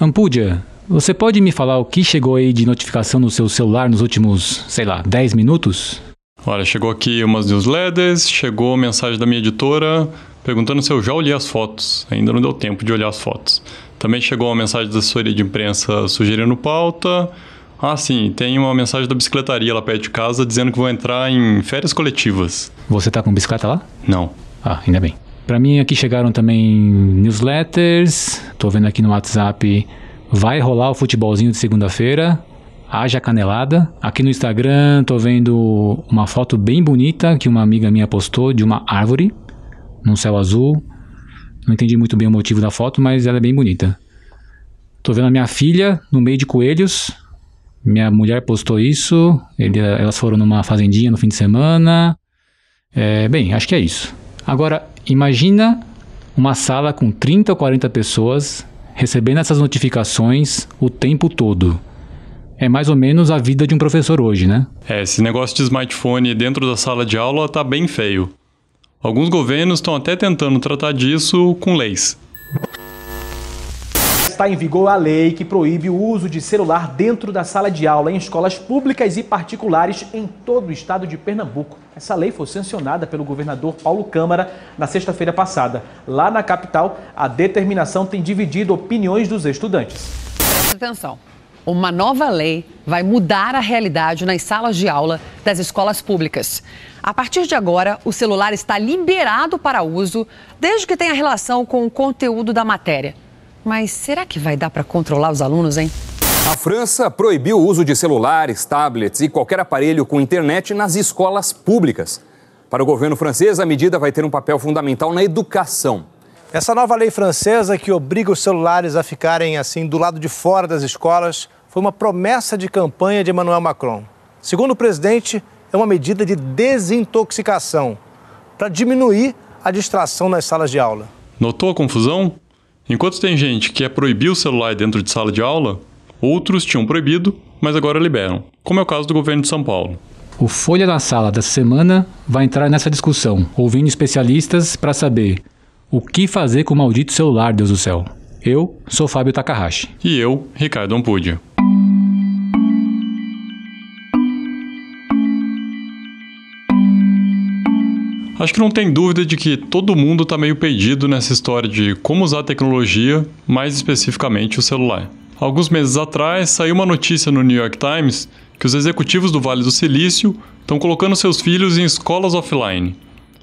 Ampudia, você pode me falar o que chegou aí de notificação no seu celular nos últimos, sei lá, 10 minutos? Olha, chegou aqui umas newsletters, chegou mensagem da minha editora perguntando se eu já olhei as fotos. Ainda não deu tempo de olhar as fotos. Também chegou uma mensagem da assessoria de imprensa sugerindo pauta. Ah, sim, tem uma mensagem da bicicletaria lá perto de casa dizendo que vou entrar em férias coletivas. Você tá com bicicleta lá? Não. Ah, ainda bem. Para mim aqui chegaram também newsletters. Tô vendo aqui no WhatsApp vai rolar o futebolzinho de segunda-feira. Haja canelada. Aqui no Instagram tô vendo uma foto bem bonita que uma amiga minha postou de uma árvore num céu azul. Não entendi muito bem o motivo da foto, mas ela é bem bonita. Tô vendo a minha filha no meio de coelhos. Minha mulher postou isso. Ele, elas foram numa fazendinha no fim de semana. É, bem, acho que é isso. Agora, imagina uma sala com 30 ou 40 pessoas recebendo essas notificações o tempo todo. É mais ou menos a vida de um professor hoje, né? É, esse negócio de smartphone dentro da sala de aula tá bem feio. Alguns governos estão até tentando tratar disso com leis. Está em vigor a lei que proíbe o uso de celular dentro da sala de aula em escolas públicas e particulares em todo o estado de Pernambuco. Essa lei foi sancionada pelo governador Paulo Câmara na sexta-feira passada. Lá na capital, a determinação tem dividido opiniões dos estudantes. Preste atenção. Uma nova lei vai mudar a realidade nas salas de aula das escolas públicas. A partir de agora, o celular está liberado para uso, desde que tenha relação com o conteúdo da matéria. Mas será que vai dar para controlar os alunos, hein? A França proibiu o uso de celulares, tablets e qualquer aparelho com internet nas escolas públicas. Para o governo francês, a medida vai ter um papel fundamental na educação. Essa nova lei francesa que obriga os celulares a ficarem assim do lado de fora das escolas foi uma promessa de campanha de Emmanuel Macron. Segundo o presidente, é uma medida de desintoxicação para diminuir a distração nas salas de aula. Notou a confusão? Enquanto tem gente que quer proibir o celular dentro de sala de aula, outros tinham proibido, mas agora liberam, como é o caso do governo de São Paulo. O Folha da Sala dessa semana vai entrar nessa discussão, ouvindo especialistas para saber o que fazer com o maldito celular, Deus do céu. Eu sou Fábio Takahashi. E eu, Ricardo Ampudia. Acho que não tem dúvida de que todo mundo está meio perdido nessa história de como usar a tecnologia, mais especificamente o celular. Alguns meses atrás saiu uma notícia no New York Times que os executivos do Vale do Silício estão colocando seus filhos em escolas offline.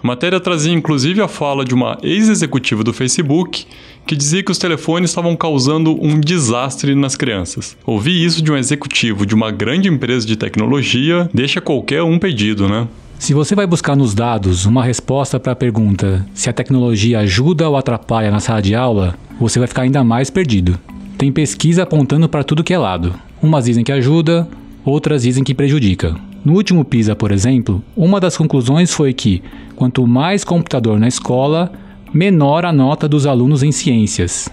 A matéria trazia inclusive a fala de uma ex-executiva do Facebook que dizia que os telefones estavam causando um desastre nas crianças. Ouvir isso de um executivo de uma grande empresa de tecnologia deixa qualquer um perdido, né? Se você vai buscar nos dados uma resposta para a pergunta se a tecnologia ajuda ou atrapalha na sala de aula, você vai ficar ainda mais perdido. Tem pesquisa apontando para tudo que é lado. Umas dizem que ajuda, outras dizem que prejudica. No último PISA, por exemplo, uma das conclusões foi que quanto mais computador na escola, menor a nota dos alunos em ciências.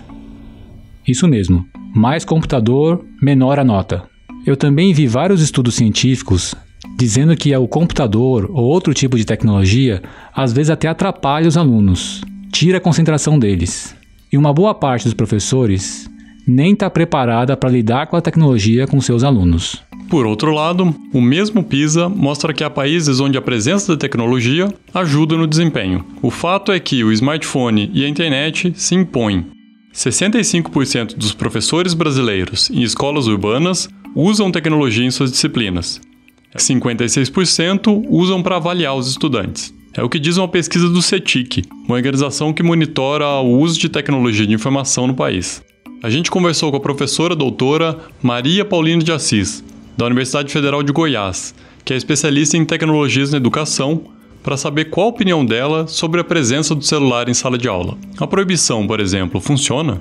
Isso mesmo, mais computador, menor a nota. Eu também vi vários estudos científicos dizendo que o computador ou outro tipo de tecnologia às vezes até atrapalha os alunos, tira a concentração deles. E uma boa parte dos professores nem está preparada para lidar com a tecnologia com seus alunos. Por outro lado, o mesmo PISA mostra que há países onde a presença da tecnologia ajuda no desempenho. O fato é que o smartphone e a internet se impõem. 65% dos professores brasileiros em escolas urbanas usam tecnologia em suas disciplinas, 56% usam para avaliar os estudantes. É o que diz uma pesquisa do CETIC, uma organização que monitora o uso de tecnologia de informação no país. A gente conversou com a professora doutora Maria Paulina de Assis, da Universidade Federal de Goiás, que é especialista em tecnologias na educação, para saber qual a opinião dela sobre a presença do celular em sala de aula. A proibição, por exemplo, funciona?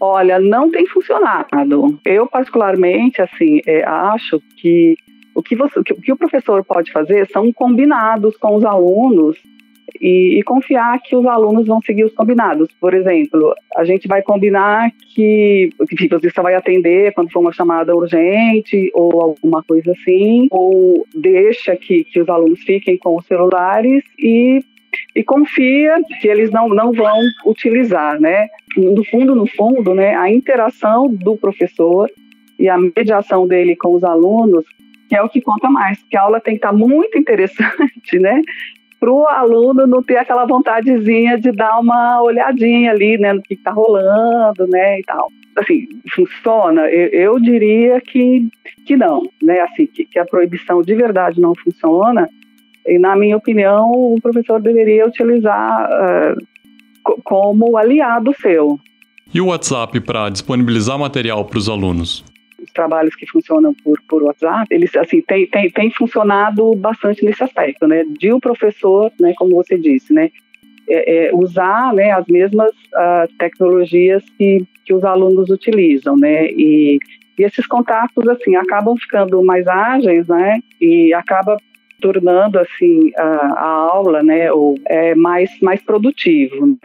Olha, não tem funcionado. Eu, particularmente, assim, é, acho que o que, você, o que o professor pode fazer são combinados com os alunos e, e, confiar que os alunos vão seguir os combinados. Por exemplo, a gente vai combinar que, que você só vai atender quando for uma chamada urgente ou alguma coisa assim, ou deixa que, que os alunos fiquem com os celulares e e confia que eles não, não vão utilizar, né? No fundo, no fundo, né, a interação do professor e a mediação dele com os alunos que é o que conta mais, porque a aula tem que estar muito interessante, né? Para o aluno não ter aquela vontadezinha de dar uma olhadinha ali, né, no que está rolando, né, e tal. Assim, funciona? Eu, eu, diria que, que não, né, assim, que, que a proibição de verdade não funciona, e, na minha opinião, o professor deveria utilizar uh, como aliado seu. E o WhatsApp para disponibilizar material para os alunos? Os trabalhos que funcionam por, por WhatsApp, eles assim tem, tem, tem funcionado bastante nesse aspecto, né? De o professor, né, como você disse, né, é, é, usar né, as mesmas uh, tecnologias que, que os alunos utilizam, né? E, e esses contatos assim acabam ficando mais ágeis, né? E acaba tornando assim a, a aula, né, ou, é, mais mais produtivo.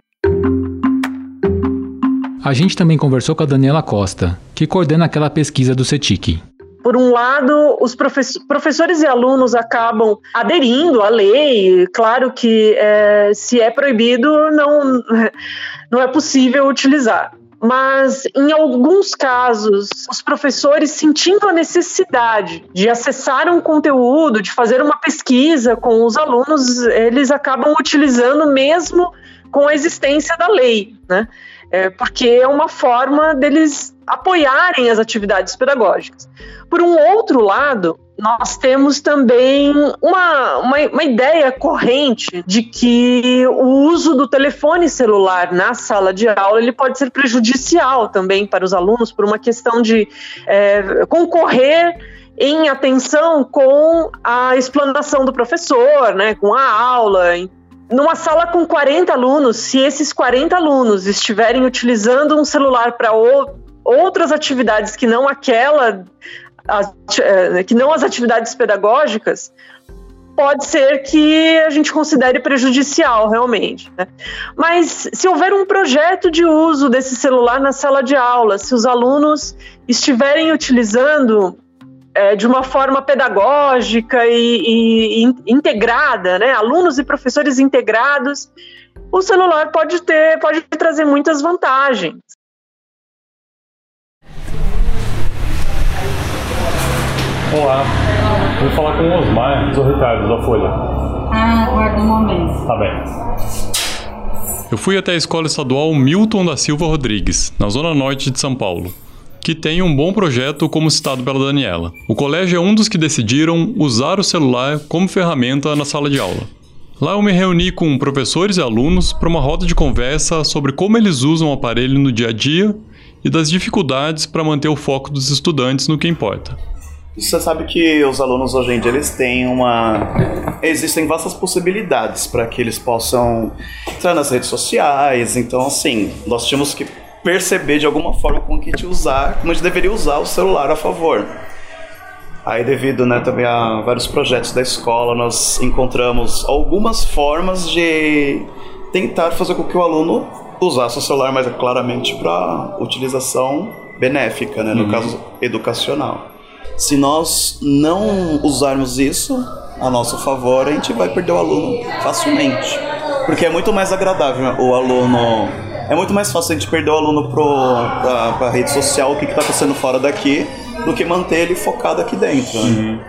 A gente também conversou com a Daniela Costa, que coordena aquela pesquisa do CETIC. Por um lado, os professores e alunos acabam aderindo à lei. Claro que é, se é proibido, não, não é possível utilizar mas em alguns casos, os professores sentindo a necessidade de acessar um conteúdo, de fazer uma pesquisa com os alunos, eles acabam utilizando mesmo com a existência da lei, né? É, porque é uma forma deles apoiarem as atividades pedagógicas. Por um outro lado, nós temos também uma, uma, uma, ideia corrente de que o uso do telefone celular na sala de aula ele pode ser prejudicial também para os alunos por uma questão de é, concorrer em atenção com a explanação do professor, né, com a aula. Numa sala com 40 alunos, se esses 40 alunos estiverem utilizando um celular para outras atividades que não aquela é, que não as atividades pedagógicas, pode ser que a gente considere prejudicial realmente. Né? Mas se houver um projeto de uso desse celular na sala de aula, se os alunos estiverem utilizando é, de uma forma pedagógica e, e, integrada, né? alunos e professores integrados, o celular pode ter, pode trazer muitas vantagens. Olá. Vou falar com o Osmar do Ricardo, da Folha. Ah, aguarda um momento. Tá bem. Eu fui até a Escola Estadual Milton da Silva Rodrigues, na zona norte de São Paulo, que tem um bom projeto como citado pela Daniela. O colégio é um dos que decidiram usar o celular como ferramenta na sala de aula. Lá eu me reuni com professores e alunos para uma roda de conversa sobre como eles usam o aparelho no dia a dia e das dificuldades para manter o foco dos estudantes no que importa. Você sabe que os alunos hoje em dia eles têm uma. Existem vastas possibilidades para que eles possam entrar nas redes sociais. Então, assim, nós tínhamos que perceber de alguma forma como que a gente usar, como a gente deveria usar o celular a favor. Aí, devido né, também a vários projetos da escola, nós encontramos algumas formas de tentar fazer com que o aluno usasse o celular mais claramente para utilização benéfica, né, no uhum. caso educacional. Se nós não usarmos isso a nosso favor, a gente vai perder o aluno facilmente. Porque é muito mais agradável o aluno. É muito mais fácil a gente perder o aluno para a rede social, o que está acontecendo fora daqui, do que manter ele focado aqui dentro. Né? Uhum.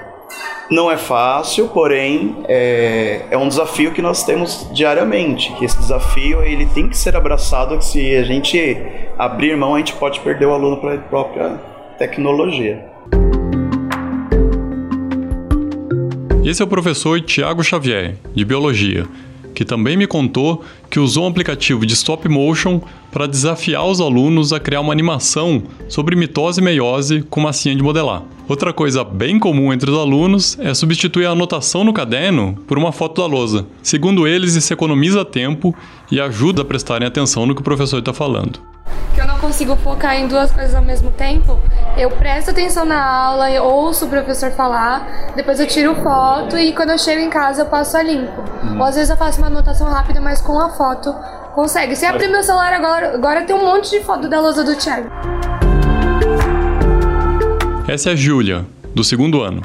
Não é fácil, porém é, é um desafio que nós temos diariamente. Que esse desafio ele tem que ser abraçado. Que se a gente abrir mão, a gente pode perder o aluno para a própria tecnologia. Esse é o professor Tiago Xavier, de Biologia, que também me contou que usou um aplicativo de stop motion para desafiar os alunos a criar uma animação sobre mitose e meiose com massinha de modelar. Outra coisa bem comum entre os alunos é substituir a anotação no caderno por uma foto da lousa. Segundo eles, isso economiza tempo e ajuda a prestarem atenção no que o professor está falando que eu não consigo focar em duas coisas ao mesmo tempo, eu presto atenção na aula, eu ouço o professor falar, depois eu tiro foto e quando eu chego em casa eu passo a limpo. Hum. Ou às vezes eu faço uma anotação rápida, mas com a foto consegue. Se abrir meu celular agora, agora tem um monte de foto da lousa do Thiago. Essa é a Júlia, do segundo ano.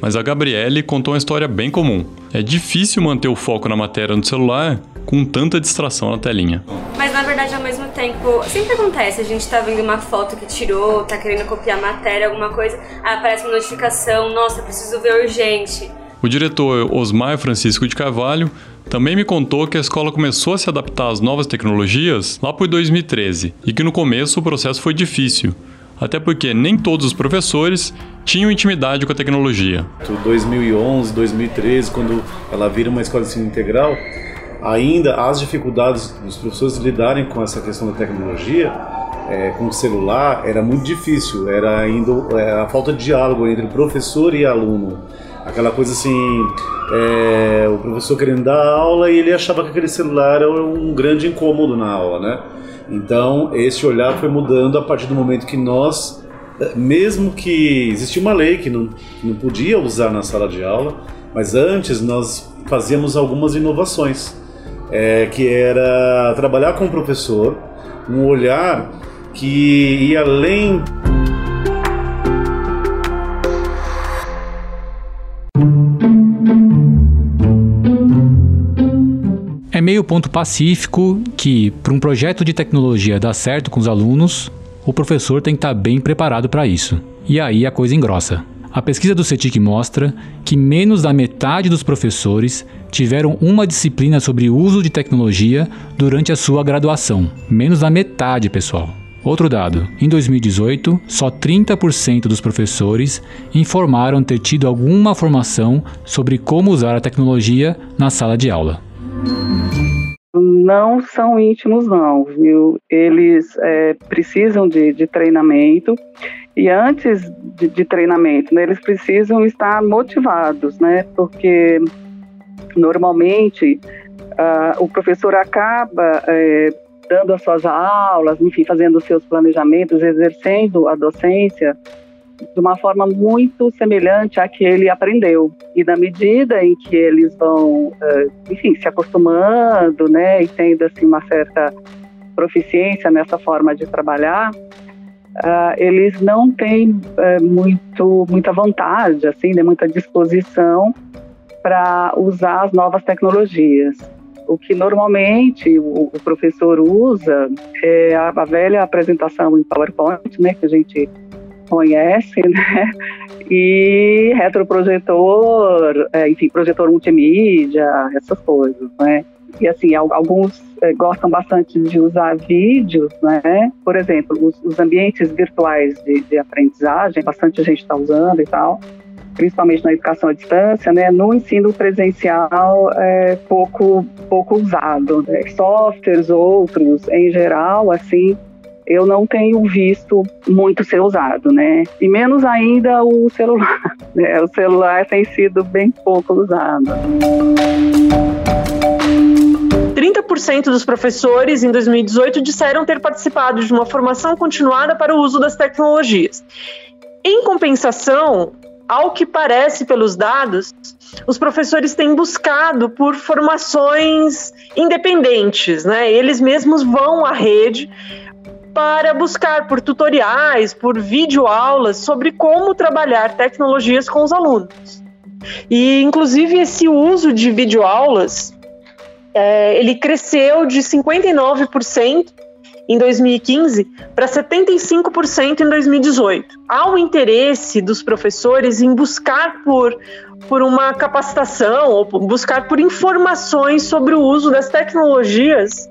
Mas a Gabriele contou uma história bem comum. É difícil manter o foco na matéria no celular com tanta distração na telinha. Mas na verdade, ao mesmo tempo, sempre acontece, a gente tá vendo uma foto que tirou, tá querendo copiar matéria, alguma coisa, ah, aparece uma notificação, nossa, preciso ver urgente. O diretor Osmar Francisco de Carvalho também me contou que a escola começou a se adaptar às novas tecnologias lá por 2013 e que no começo o processo foi difícil, até porque nem todos os professores tinham intimidade com a tecnologia. 2011, 2013, quando ela vira uma escola de ensino integral, ainda as dificuldades dos professores lidarem com essa questão da tecnologia, é, com o celular, era muito difícil. Era ainda é, a falta de diálogo entre professor e aluno. Aquela coisa assim, é, o professor querendo dar aula e ele achava que aquele celular era um grande incômodo na aula, né? Então, esse olhar foi mudando a partir do momento que nós, mesmo que existia uma lei que não, que não podia usar na sala de aula, mas antes nós fazíamos algumas inovações é, que era trabalhar com o professor, um olhar que ia além É meio ponto pacífico que, para um projeto de tecnologia dar certo com os alunos, o professor tem que estar bem preparado para isso. E aí a coisa engrossa. A pesquisa do CETIC mostra que menos da metade dos professores tiveram uma disciplina sobre uso de tecnologia durante a sua graduação. Menos da metade, pessoal. Outro dado: em 2018, só 30% dos professores informaram ter tido alguma formação sobre como usar a tecnologia na sala de aula. Não são íntimos, não, viu? Eles é, precisam de, de treinamento e antes de, de treinamento, né, eles precisam estar motivados, né? Porque normalmente uh, o professor acaba é, dando as suas aulas, enfim, fazendo os seus planejamentos, exercendo a docência de uma forma muito semelhante à que ele aprendeu. E na medida em que eles vão, uh, enfim, se acostumando, né, e tendo assim uma certa proficiência nessa forma de trabalhar, uh, eles não têm uh, muito, muita vontade, assim, né, muita disposição para usar as novas tecnologias. O que normalmente o, o professor usa é a, a, velha apresentação em PowerPoint, né, que a gente conhece, né, e retroprojetor, é, enfim, projetor multimídia, essas coisas, né. E assim, alguns é, gostam bastante de usar vídeos, né? Por exemplo, os, ambientes virtuais de, de, aprendizagem, bastante gente está usando e tal, principalmente na educação à distância, né? No ensino presencial é pouco pouco usado. Né? Softwares outros, em geral, assim, eu não tenho visto muito ser usado, né? E menos ainda o celular. Né? O celular tem sido bem pouco usado. 30% dos professores em 2018 disseram ter participado de uma formação continuada para o uso das tecnologias. Em compensação, ao que parece pelos dados, os professores têm buscado por formações independentes, né? Eles mesmos vão à rede para buscar por tutoriais, por videoaulas sobre como trabalhar tecnologias com os alunos. E, inclusive, esse uso de videoaulas é, ele cresceu de 59% em 2015 para 75% em 2018. Há um interesse dos professores em buscar por, por uma capacitação ou buscar por informações sobre o uso das tecnologias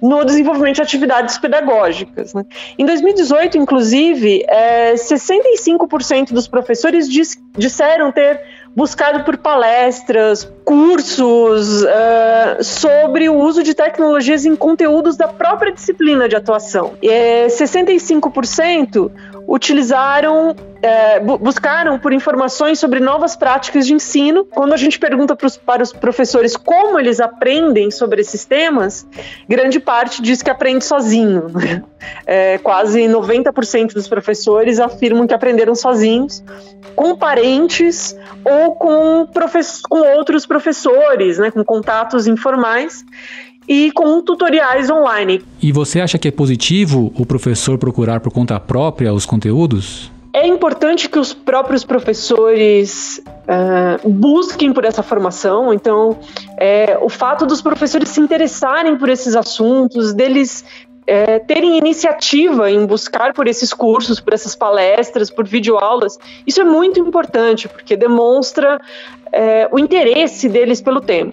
no desenvolvimento de atividades pedagógicas. Né? Em 2018, inclusive, é, 65% dos professores dis disseram ter buscado por palestras, cursos uh, sobre o uso de tecnologias em conteúdos da própria disciplina de atuação. E 65% utilizaram, é, buscaram por informações sobre novas práticas de ensino. Quando a gente pergunta pros, para os professores como eles aprendem sobre esses temas, grande parte diz que aprende sozinho. Né? É, quase 90% dos professores afirmam que aprenderam sozinhos, com parentes ou com, com outros professores, né, com contatos informais e com tutoriais online. E você acha que é positivo o professor procurar por conta própria os conteúdos? É importante que os próprios professores uh, busquem por essa formação. Então, é, o fato dos professores se interessarem por esses assuntos, deles é, terem iniciativa em buscar por esses cursos, por essas palestras, por videoaulas, isso é muito importante, porque demonstra é, o interesse deles pelo tema.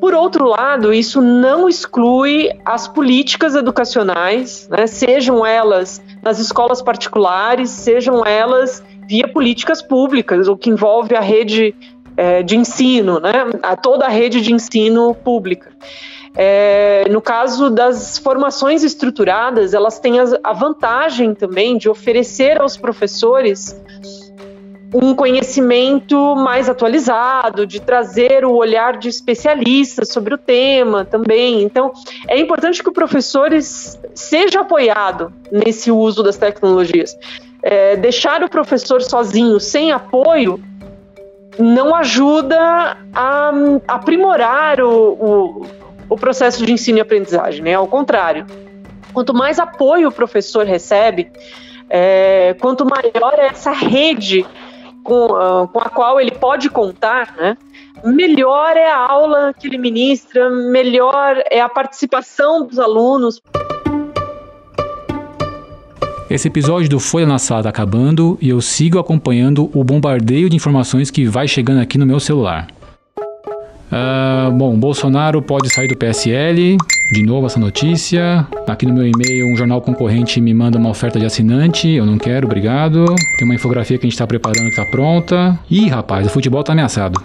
Por outro lado, isso não exclui as políticas educacionais, né, sejam elas nas escolas particulares, sejam elas via políticas públicas, o que envolve a rede é, de ensino, né, a toda a rede de ensino pública. É, no caso das formações estruturadas, elas têm a vantagem também de oferecer aos professores um conhecimento mais atualizado, de trazer o olhar de especialistas sobre o tema também. Então, é importante que o professor seja apoiado nesse uso das tecnologias. É, deixar o professor sozinho, sem apoio, não ajuda a aprimorar o, o, o processo de ensino e aprendizagem, né? Ao contrário, quanto mais apoio o professor recebe, é, quanto maior é essa rede com, uh, com a qual ele pode contar, né? melhor é a aula que ele ministra, melhor é a participação dos alunos. Esse episódio do Folha na Sala está acabando e eu sigo acompanhando o bombardeio de informações que vai chegando aqui no meu celular. Uh, bom, Bolsonaro pode sair do PSL. De novo essa notícia. Aqui no meu e-mail, um jornal concorrente me manda uma oferta de assinante. Eu não quero, obrigado. Tem uma infografia que a gente está preparando que está pronta. Ih, rapaz, o futebol está ameaçado.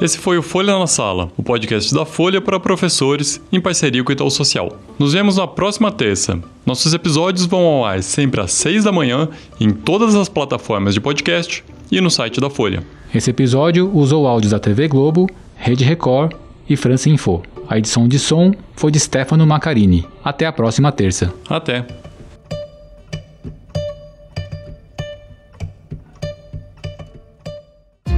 Esse foi o Folha na Sala, o podcast da Folha para professores em parceria com o Itaú Social. Nos vemos na próxima terça. Nossos episódios vão ao ar sempre às 6 da manhã em todas as plataformas de podcast e no site da Folha. Esse episódio usou áudios da TV Globo, Rede Record e França Info. A edição de som foi de Stefano Macarini. Até a próxima terça. Até.